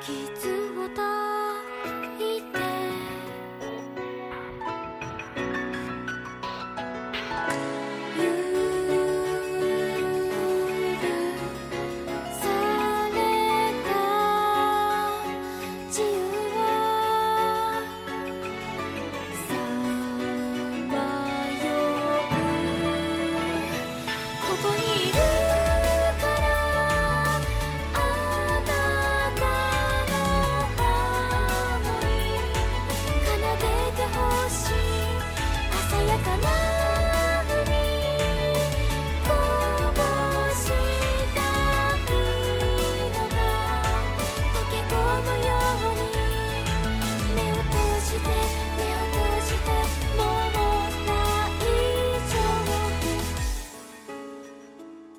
傷を抱